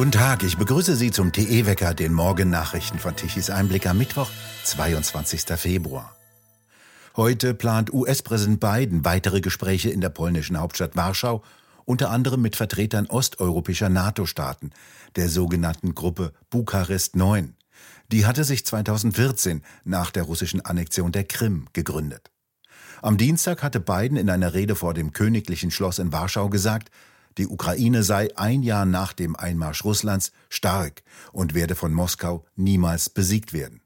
Guten Tag, ich begrüße Sie zum TE-Wecker, den Morgennachrichten von Tichys Einblick am Mittwoch, 22. Februar. Heute plant US-Präsident Biden weitere Gespräche in der polnischen Hauptstadt Warschau, unter anderem mit Vertretern osteuropäischer NATO-Staaten, der sogenannten Gruppe Bukarest 9. Die hatte sich 2014 nach der russischen Annexion der Krim gegründet. Am Dienstag hatte Biden in einer Rede vor dem Königlichen Schloss in Warschau gesagt, die Ukraine sei ein Jahr nach dem Einmarsch Russlands stark und werde von Moskau niemals besiegt werden.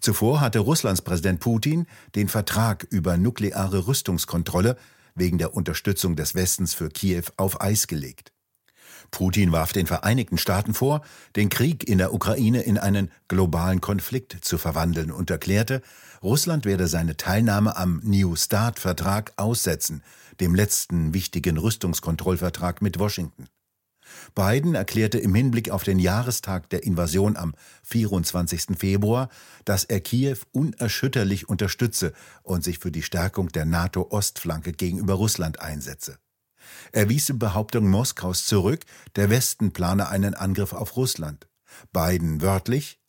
Zuvor hatte Russlands Präsident Putin den Vertrag über nukleare Rüstungskontrolle wegen der Unterstützung des Westens für Kiew auf Eis gelegt. Putin warf den Vereinigten Staaten vor, den Krieg in der Ukraine in einen globalen Konflikt zu verwandeln und erklärte, Russland werde seine Teilnahme am New START-Vertrag aussetzen, dem letzten wichtigen Rüstungskontrollvertrag mit Washington. Biden erklärte im Hinblick auf den Jahrestag der Invasion am 24. Februar, dass er Kiew unerschütterlich unterstütze und sich für die Stärkung der NATO-Ostflanke gegenüber Russland einsetze. Er wies die Behauptung Moskaus zurück, der Westen plane einen Angriff auf Russland. Biden wörtlich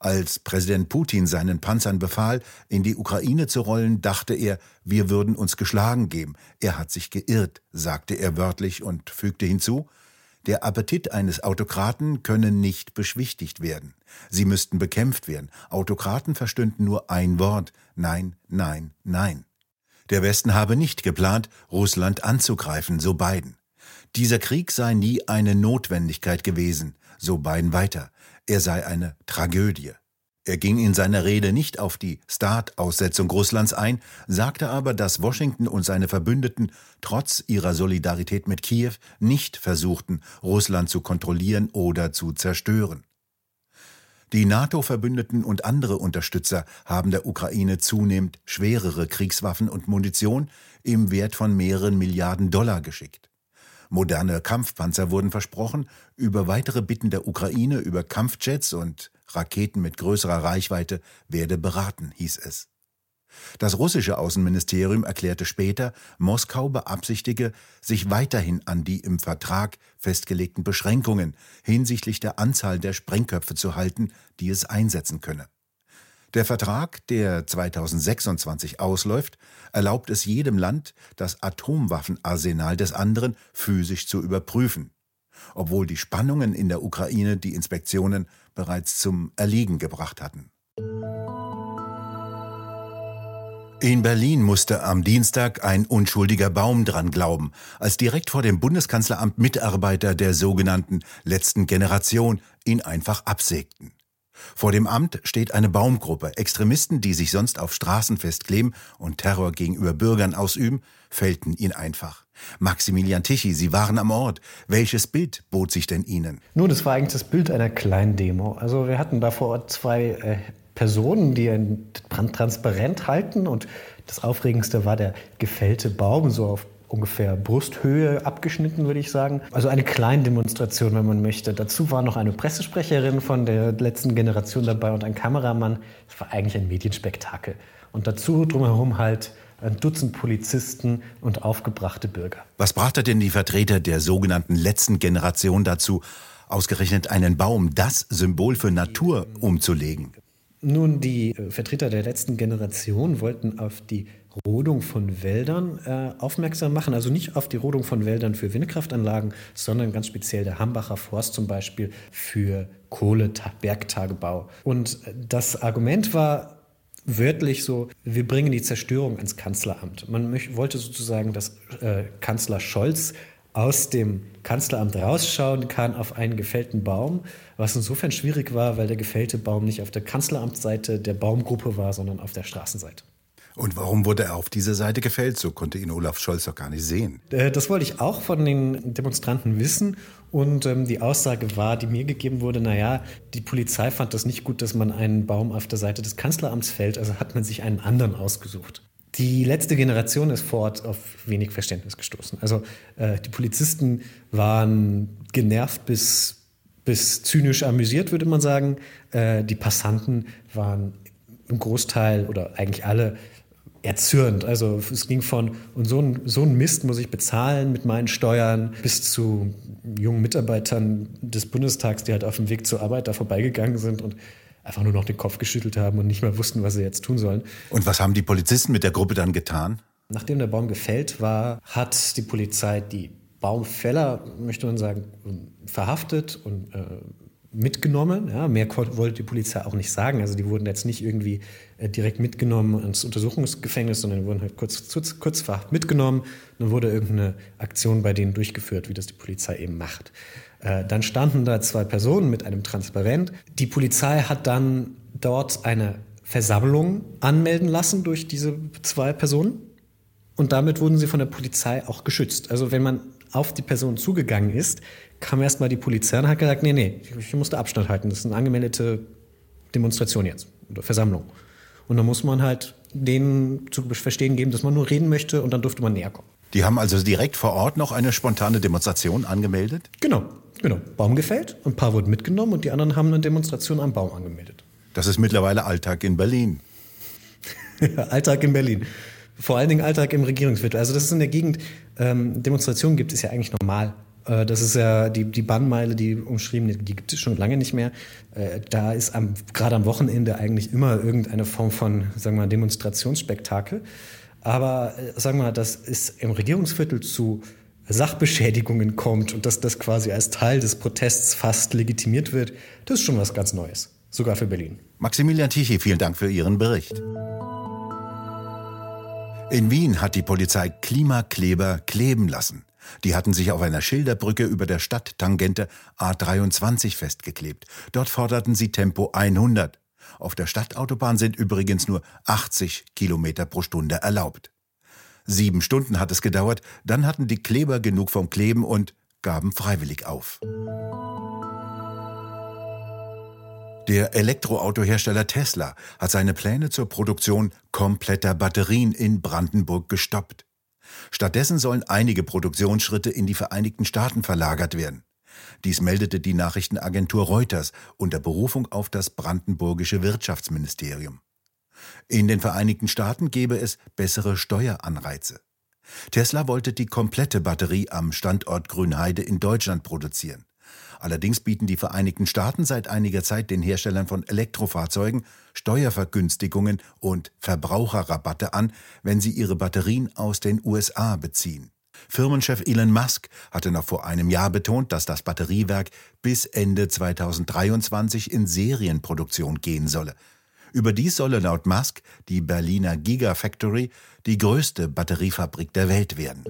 als Präsident Putin seinen Panzern befahl, in die Ukraine zu rollen, dachte er, wir würden uns geschlagen geben. Er hat sich geirrt, sagte er wörtlich und fügte hinzu, der Appetit eines Autokraten könne nicht beschwichtigt werden. Sie müssten bekämpft werden. Autokraten verstünden nur ein Wort. Nein, nein, nein. Der Westen habe nicht geplant, Russland anzugreifen, so Biden. Dieser Krieg sei nie eine Notwendigkeit gewesen, so Biden weiter er sei eine Tragödie. Er ging in seiner Rede nicht auf die Start-Aussetzung Russlands ein, sagte aber, dass Washington und seine Verbündeten trotz ihrer Solidarität mit Kiew nicht versuchten, Russland zu kontrollieren oder zu zerstören. Die NATO-Verbündeten und andere Unterstützer haben der Ukraine zunehmend schwerere Kriegswaffen und Munition im Wert von mehreren Milliarden Dollar geschickt. Moderne Kampfpanzer wurden versprochen, über weitere Bitten der Ukraine über Kampfjets und Raketen mit größerer Reichweite werde beraten, hieß es. Das russische Außenministerium erklärte später, Moskau beabsichtige, sich weiterhin an die im Vertrag festgelegten Beschränkungen hinsichtlich der Anzahl der Sprengköpfe zu halten, die es einsetzen könne. Der Vertrag, der 2026 ausläuft, erlaubt es jedem Land, das Atomwaffenarsenal des anderen physisch zu überprüfen, obwohl die Spannungen in der Ukraine die Inspektionen bereits zum Erliegen gebracht hatten. In Berlin musste am Dienstag ein unschuldiger Baum dran glauben, als direkt vor dem Bundeskanzleramt Mitarbeiter der sogenannten letzten Generation ihn einfach absägten. Vor dem Amt steht eine Baumgruppe. Extremisten, die sich sonst auf Straßen festkleben und Terror gegenüber Bürgern ausüben, fällten ihn einfach. Maximilian Tichy, Sie waren am Ort. Welches Bild bot sich denn Ihnen? Nun, das war eigentlich das Bild einer kleinen Demo. Also wir hatten da vor Ort zwei äh, Personen, die ein Transparent halten und das Aufregendste war der gefällte Baum, so auf ungefähr Brusthöhe abgeschnitten, würde ich sagen. Also eine kleine Demonstration, wenn man möchte. Dazu war noch eine Pressesprecherin von der letzten Generation dabei und ein Kameramann. Es war eigentlich ein Medienspektakel. Und dazu drumherum halt ein Dutzend Polizisten und aufgebrachte Bürger. Was brachte denn die Vertreter der sogenannten letzten Generation dazu, ausgerechnet einen Baum, das Symbol für Natur, umzulegen? Nun, die äh, Vertreter der letzten Generation wollten auf die Rodung von Wäldern äh, aufmerksam machen. Also nicht auf die Rodung von Wäldern für Windkraftanlagen, sondern ganz speziell der Hambacher Forst zum Beispiel für Kohlebergtagebau. Und das Argument war wörtlich so, wir bringen die Zerstörung ans Kanzleramt. Man wollte sozusagen, dass äh, Kanzler Scholz aus dem Kanzleramt rausschauen kann auf einen gefällten Baum, was insofern schwierig war, weil der gefällte Baum nicht auf der Kanzleramtsseite der Baumgruppe war, sondern auf der Straßenseite. Und warum wurde er auf diese Seite gefällt? So konnte ihn Olaf Scholz doch gar nicht sehen. Äh, das wollte ich auch von den Demonstranten wissen. Und ähm, die Aussage war, die mir gegeben wurde, naja, die Polizei fand das nicht gut, dass man einen Baum auf der Seite des Kanzleramts fällt, also hat man sich einen anderen ausgesucht. Die letzte Generation ist vor Ort auf wenig Verständnis gestoßen. Also äh, die Polizisten waren genervt bis, bis zynisch amüsiert, würde man sagen. Äh, die Passanten waren im Großteil oder eigentlich alle erzürnt. Also es ging von, und so ein, so ein Mist muss ich bezahlen mit meinen Steuern, bis zu jungen Mitarbeitern des Bundestags, die halt auf dem Weg zur Arbeit da vorbeigegangen sind und einfach nur noch den Kopf geschüttelt haben und nicht mehr wussten, was sie jetzt tun sollen. Und was haben die Polizisten mit der Gruppe dann getan? Nachdem der Baum gefällt war, hat die Polizei die Baumfäller, möchte man sagen, verhaftet und äh, mitgenommen. Ja, mehr wollte die Polizei auch nicht sagen. Also die wurden jetzt nicht irgendwie direkt mitgenommen ins Untersuchungsgefängnis, sondern wurden halt kurz, kurz, kurz mitgenommen. Dann wurde irgendeine Aktion bei denen durchgeführt, wie das die Polizei eben macht. Äh, dann standen da zwei Personen mit einem Transparent. Die Polizei hat dann dort eine Versammlung anmelden lassen durch diese zwei Personen. Und damit wurden sie von der Polizei auch geschützt. Also wenn man auf die Person zugegangen ist, kam erstmal die Polizei und hat gesagt, nee, nee, ich musste Abstand halten. Das ist eine angemeldete Demonstration jetzt oder Versammlung. Und dann muss man halt denen zu verstehen geben, dass man nur reden möchte und dann durfte man näher kommen. Die haben also direkt vor Ort noch eine spontane Demonstration angemeldet? Genau, genau. Baum gefällt, ein paar wurden mitgenommen und die anderen haben eine Demonstration am Baum angemeldet. Das ist mittlerweile Alltag in Berlin. Alltag in Berlin. Vor allen Dingen Alltag im Regierungsviertel. Also das ist in der Gegend, ähm, Demonstrationen gibt es ja eigentlich normal. Äh, das ist ja die, die Bannmeile, die umschriebene, die gibt es schon lange nicht mehr. Äh, da ist am, gerade am Wochenende eigentlich immer irgendeine Form von, sagen wir mal, Demonstrationsspektakel. Aber äh, sagen wir mal, dass es im Regierungsviertel zu Sachbeschädigungen kommt und dass das quasi als Teil des Protests fast legitimiert wird, das ist schon was ganz Neues. Sogar für Berlin. Maximilian Tichy, vielen Dank für Ihren Bericht. In Wien hat die Polizei Klimakleber kleben lassen. Die hatten sich auf einer Schilderbrücke über der Stadttangente A23 festgeklebt. Dort forderten sie Tempo 100. Auf der Stadtautobahn sind übrigens nur 80 Kilometer pro Stunde erlaubt. Sieben Stunden hat es gedauert, dann hatten die Kleber genug vom Kleben und gaben freiwillig auf. Der Elektroautohersteller Tesla hat seine Pläne zur Produktion kompletter Batterien in Brandenburg gestoppt. Stattdessen sollen einige Produktionsschritte in die Vereinigten Staaten verlagert werden. Dies meldete die Nachrichtenagentur Reuters unter Berufung auf das brandenburgische Wirtschaftsministerium. In den Vereinigten Staaten gebe es bessere Steueranreize. Tesla wollte die komplette Batterie am Standort Grünheide in Deutschland produzieren. Allerdings bieten die Vereinigten Staaten seit einiger Zeit den Herstellern von Elektrofahrzeugen Steuervergünstigungen und Verbraucherrabatte an, wenn sie ihre Batterien aus den USA beziehen. Firmenchef Elon Musk hatte noch vor einem Jahr betont, dass das Batteriewerk bis Ende 2023 in Serienproduktion gehen solle. Überdies solle laut Musk die Berliner Gigafactory die größte Batteriefabrik der Welt werden.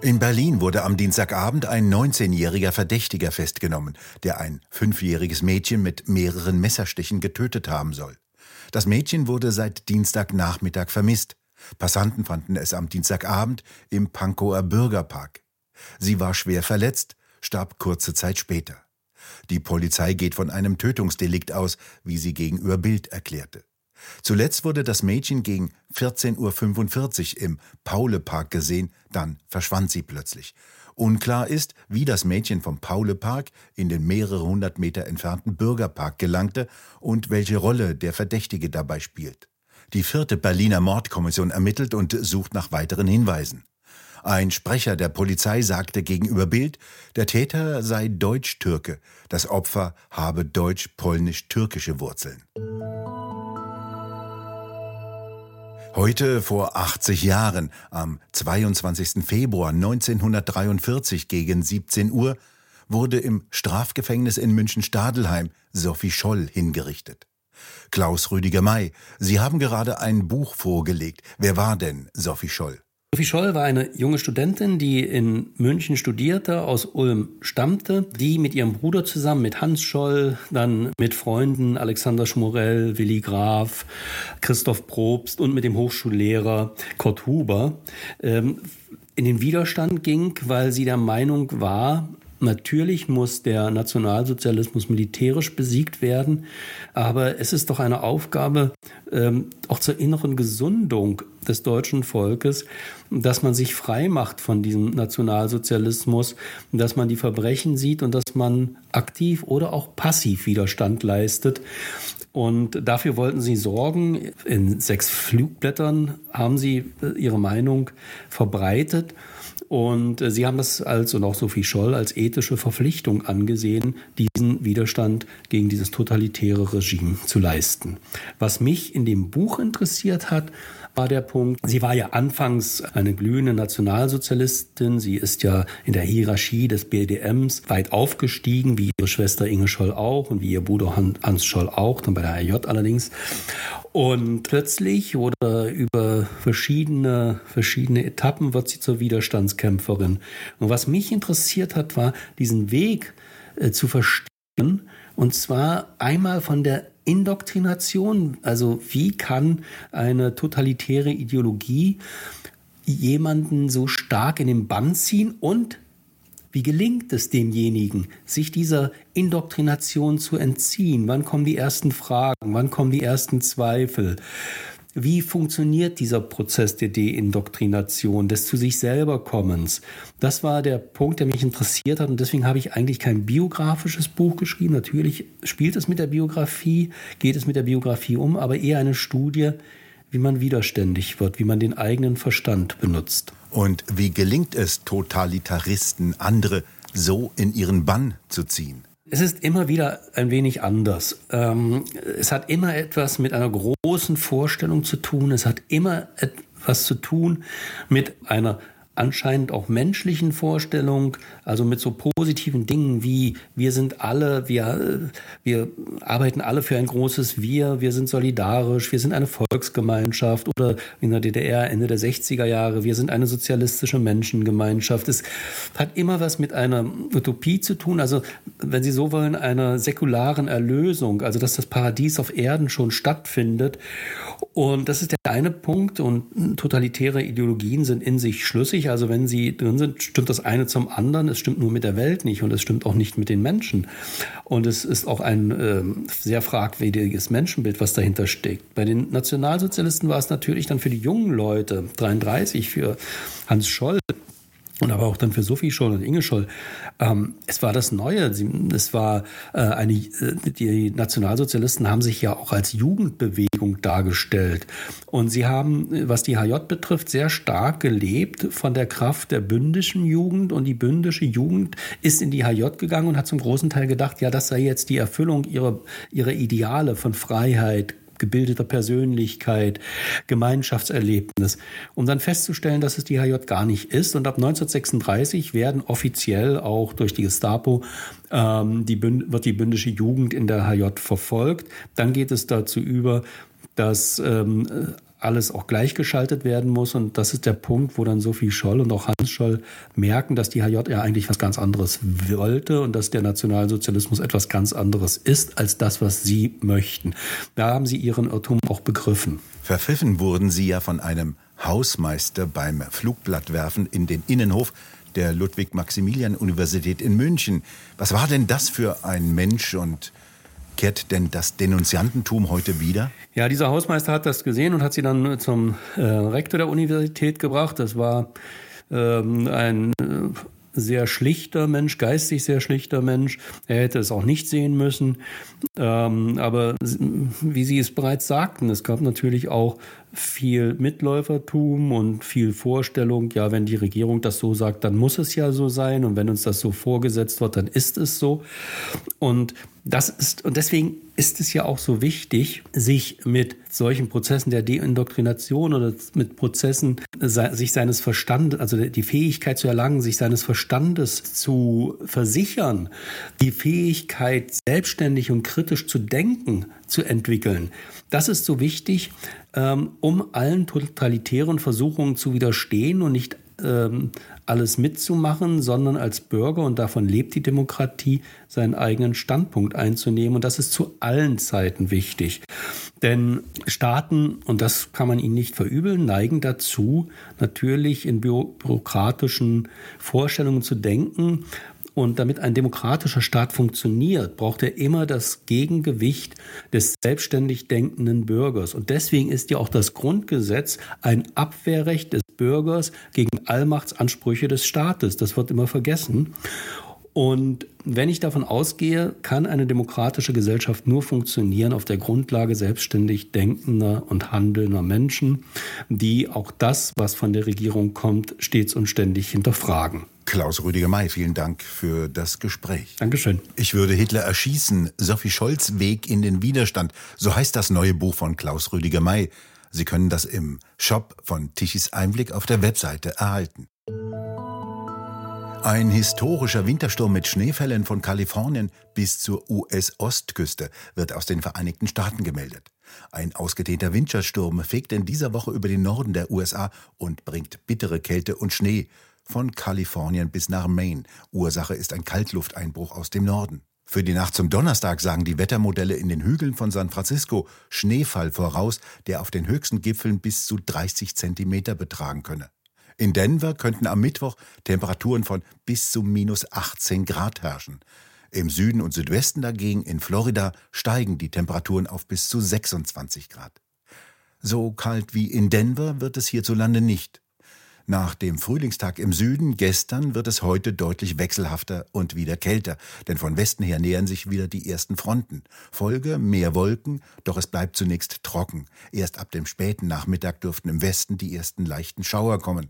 In Berlin wurde am Dienstagabend ein 19-jähriger Verdächtiger festgenommen, der ein fünfjähriges Mädchen mit mehreren Messerstichen getötet haben soll. Das Mädchen wurde seit Dienstagnachmittag vermisst. Passanten fanden es am Dienstagabend im Pankower Bürgerpark. Sie war schwer verletzt, starb kurze Zeit später. Die Polizei geht von einem Tötungsdelikt aus, wie sie gegenüber Bild erklärte. Zuletzt wurde das Mädchen gegen 14.45 Uhr im Paulepark gesehen, dann verschwand sie plötzlich. Unklar ist, wie das Mädchen vom Paulepark in den mehrere hundert Meter entfernten Bürgerpark gelangte und welche Rolle der Verdächtige dabei spielt. Die vierte Berliner Mordkommission ermittelt und sucht nach weiteren Hinweisen. Ein Sprecher der Polizei sagte gegenüber Bild, der Täter sei Deutsch-Türke, das Opfer habe deutsch-polnisch-türkische Wurzeln. Heute vor 80 Jahren, am 22. Februar 1943 gegen 17 Uhr, wurde im Strafgefängnis in München-Stadelheim Sophie Scholl hingerichtet. Klaus Rüdiger May, Sie haben gerade ein Buch vorgelegt. Wer war denn Sophie Scholl? Sophie Scholl war eine junge Studentin, die in München studierte, aus Ulm stammte, die mit ihrem Bruder zusammen, mit Hans Scholl, dann mit Freunden Alexander Schmorell, Willi Graf, Christoph Probst und mit dem Hochschullehrer Kurt Huber ähm, in den Widerstand ging, weil sie der Meinung war, Natürlich muss der Nationalsozialismus militärisch besiegt werden, aber es ist doch eine Aufgabe, ähm, auch zur inneren Gesundung des deutschen Volkes, dass man sich frei macht von diesem Nationalsozialismus, dass man die Verbrechen sieht und dass man aktiv oder auch passiv Widerstand leistet. Und dafür wollten sie sorgen. In sechs Flugblättern haben sie ihre Meinung verbreitet. Und äh, sie haben das als, und auch Sophie Scholl, als ethische Verpflichtung angesehen, diesen Widerstand gegen dieses totalitäre Regime zu leisten. Was mich in dem Buch interessiert hat, war der Punkt. Sie war ja anfangs eine glühende Nationalsozialistin. Sie ist ja in der Hierarchie des BDMs weit aufgestiegen, wie ihre Schwester Inge Scholl auch und wie ihr Bruder Hans Scholl auch, dann bei der RJ allerdings. Und plötzlich oder über verschiedene, verschiedene Etappen wird sie zur Widerstandskämpferin. Und was mich interessiert hat, war diesen Weg äh, zu verstehen. Und zwar einmal von der Indoktrination. Also wie kann eine totalitäre Ideologie jemanden so stark in den Bann ziehen und wie gelingt es demjenigen, sich dieser Indoktrination zu entziehen? Wann kommen die ersten Fragen? Wann kommen die ersten Zweifel? Wie funktioniert dieser Prozess der Deindoktrination, des zu sich selber Kommens? Das war der Punkt, der mich interessiert hat und deswegen habe ich eigentlich kein biografisches Buch geschrieben. Natürlich spielt es mit der Biografie, geht es mit der Biografie um, aber eher eine Studie, wie man widerständig wird, wie man den eigenen Verstand benutzt. Und wie gelingt es Totalitaristen, andere so in ihren Bann zu ziehen? Es ist immer wieder ein wenig anders. Ähm, es hat immer etwas mit einer großen Vorstellung zu tun. Es hat immer etwas zu tun mit einer anscheinend auch menschlichen Vorstellung, also mit so positiven Dingen wie wir sind alle, wir, wir arbeiten alle für ein großes Wir, wir sind solidarisch, wir sind eine Volksgemeinschaft oder in der DDR Ende der 60er Jahre, wir sind eine sozialistische Menschengemeinschaft. Es hat immer was mit einer Utopie zu tun, also wenn Sie so wollen, einer säkularen Erlösung, also dass das Paradies auf Erden schon stattfindet. Und das ist der eine Punkt und totalitäre Ideologien sind in sich schlüssig. Also wenn sie drin sind, stimmt das eine zum anderen. Es stimmt nur mit der Welt nicht und es stimmt auch nicht mit den Menschen. Und es ist auch ein äh, sehr fragwürdiges Menschenbild, was dahinter steckt. Bei den Nationalsozialisten war es natürlich dann für die jungen Leute, 33, für Hans Scholl, und aber auch dann für Sophie Scholl und Inge Scholl. Ähm, es war das Neue. Es war äh, eine, äh, die Nationalsozialisten haben sich ja auch als Jugendbewegung dargestellt. Und sie haben, was die HJ betrifft, sehr stark gelebt von der Kraft der bündischen Jugend. Und die bündische Jugend ist in die HJ gegangen und hat zum großen Teil gedacht, ja, das sei jetzt die Erfüllung ihrer, ihrer Ideale von Freiheit, gebildeter Persönlichkeit, Gemeinschaftserlebnis, um dann festzustellen, dass es die HJ gar nicht ist. Und ab 1936 werden offiziell auch durch die Gestapo ähm, die wird die bündische Jugend in der HJ verfolgt. Dann geht es dazu über, dass ähm, alles auch gleichgeschaltet werden muss. Und das ist der Punkt, wo dann Sophie Scholl und auch Hans Scholl merken, dass die HJ ja eigentlich was ganz anderes wollte und dass der Nationalsozialismus etwas ganz anderes ist als das, was sie möchten. Da haben sie ihren Irrtum auch begriffen. Verpfiffen wurden sie ja von einem Hausmeister beim Flugblattwerfen in den Innenhof der Ludwig-Maximilian-Universität in München. Was war denn das für ein Mensch und Kehrt denn das Denunziantentum heute wieder? Ja, dieser Hausmeister hat das gesehen und hat sie dann zum äh, Rektor der Universität gebracht. Das war ähm, ein äh, sehr schlichter Mensch, geistig sehr schlichter Mensch. Er hätte es auch nicht sehen müssen. Ähm, aber wie Sie es bereits sagten, es gab natürlich auch viel Mitläufertum und viel Vorstellung, ja, wenn die Regierung das so sagt, dann muss es ja so sein und wenn uns das so vorgesetzt wird, dann ist es so. Und das ist, und deswegen ist es ja auch so wichtig, sich mit solchen Prozessen der Deindoktrination oder mit Prozessen sich seines Verstandes, also die Fähigkeit zu erlangen, sich seines Verstandes zu versichern, die Fähigkeit, selbstständig und kritisch zu denken, zu entwickeln. Das ist so wichtig, ähm, um allen totalitären Versuchungen zu widerstehen und nicht ähm, alles mitzumachen, sondern als Bürger, und davon lebt die Demokratie, seinen eigenen Standpunkt einzunehmen. Und das ist zu allen Zeiten wichtig. Denn Staaten, und das kann man ihnen nicht verübeln, neigen dazu, natürlich in bürokratischen Vorstellungen zu denken Und damit ein demokratischer Staat funktioniert, braucht er immer das Gegengewicht des selbstständig denkenden Bürgers. Und deswegen ist ja auch das Grundgesetz ein Abwehrrecht des Bürgers gegen Allmachtsansprüche des Staates. Das wird immer vergessen. Und wenn ich davon ausgehe, kann eine demokratische Gesellschaft nur funktionieren auf der Grundlage selbstständig denkender und handelnder Menschen, die auch das, was von der Regierung kommt, stets und ständig hinterfragen. Klaus Rüdiger May, vielen Dank für das Gespräch. Dankeschön. Ich würde Hitler erschießen. Sophie Scholz Weg in den Widerstand. So heißt das neue Buch von Klaus Rüdiger May. Sie können das im Shop von Tichys Einblick auf der Webseite erhalten. Ein historischer Wintersturm mit Schneefällen von Kalifornien bis zur US-Ostküste wird aus den Vereinigten Staaten gemeldet. Ein ausgedehnter Wintersturm fegt in dieser Woche über den Norden der USA und bringt bittere Kälte und Schnee von Kalifornien bis nach Maine. Ursache ist ein Kaltlufteinbruch aus dem Norden. Für die Nacht zum Donnerstag sagen die Wettermodelle in den Hügeln von San Francisco Schneefall voraus, der auf den höchsten Gipfeln bis zu 30 Zentimeter betragen könne. In Denver könnten am Mittwoch Temperaturen von bis zu minus 18 Grad herrschen. Im Süden und Südwesten dagegen in Florida steigen die Temperaturen auf bis zu 26 Grad. So kalt wie in Denver wird es hierzulande nicht. Nach dem Frühlingstag im Süden gestern wird es heute deutlich wechselhafter und wieder kälter, denn von Westen her nähern sich wieder die ersten Fronten. Folge mehr Wolken, doch es bleibt zunächst trocken. Erst ab dem späten Nachmittag dürften im Westen die ersten leichten Schauer kommen.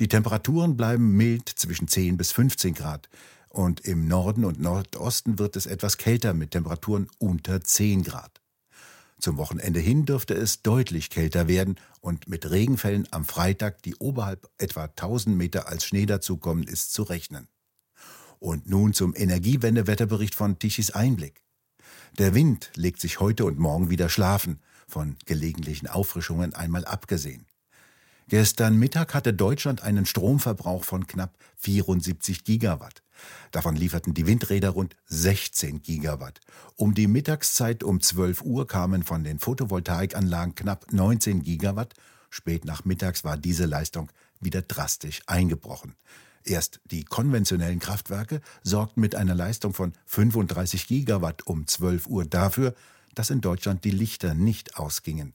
Die Temperaturen bleiben mild zwischen 10 bis 15 Grad. Und im Norden und Nordosten wird es etwas kälter mit Temperaturen unter 10 Grad. Zum Wochenende hin dürfte es deutlich kälter werden und mit Regenfällen am Freitag, die oberhalb etwa 1000 Meter als Schnee dazukommen, ist zu rechnen. Und nun zum Energiewendewetterbericht von Tichys Einblick. Der Wind legt sich heute und morgen wieder schlafen, von gelegentlichen Auffrischungen einmal abgesehen. Gestern Mittag hatte Deutschland einen Stromverbrauch von knapp 74 Gigawatt. Davon lieferten die Windräder rund 16 Gigawatt. Um die Mittagszeit um 12 Uhr kamen von den Photovoltaikanlagen knapp 19 Gigawatt. Spät nachmittags war diese Leistung wieder drastisch eingebrochen. Erst die konventionellen Kraftwerke sorgten mit einer Leistung von 35 Gigawatt um 12 Uhr dafür, dass in Deutschland die Lichter nicht ausgingen.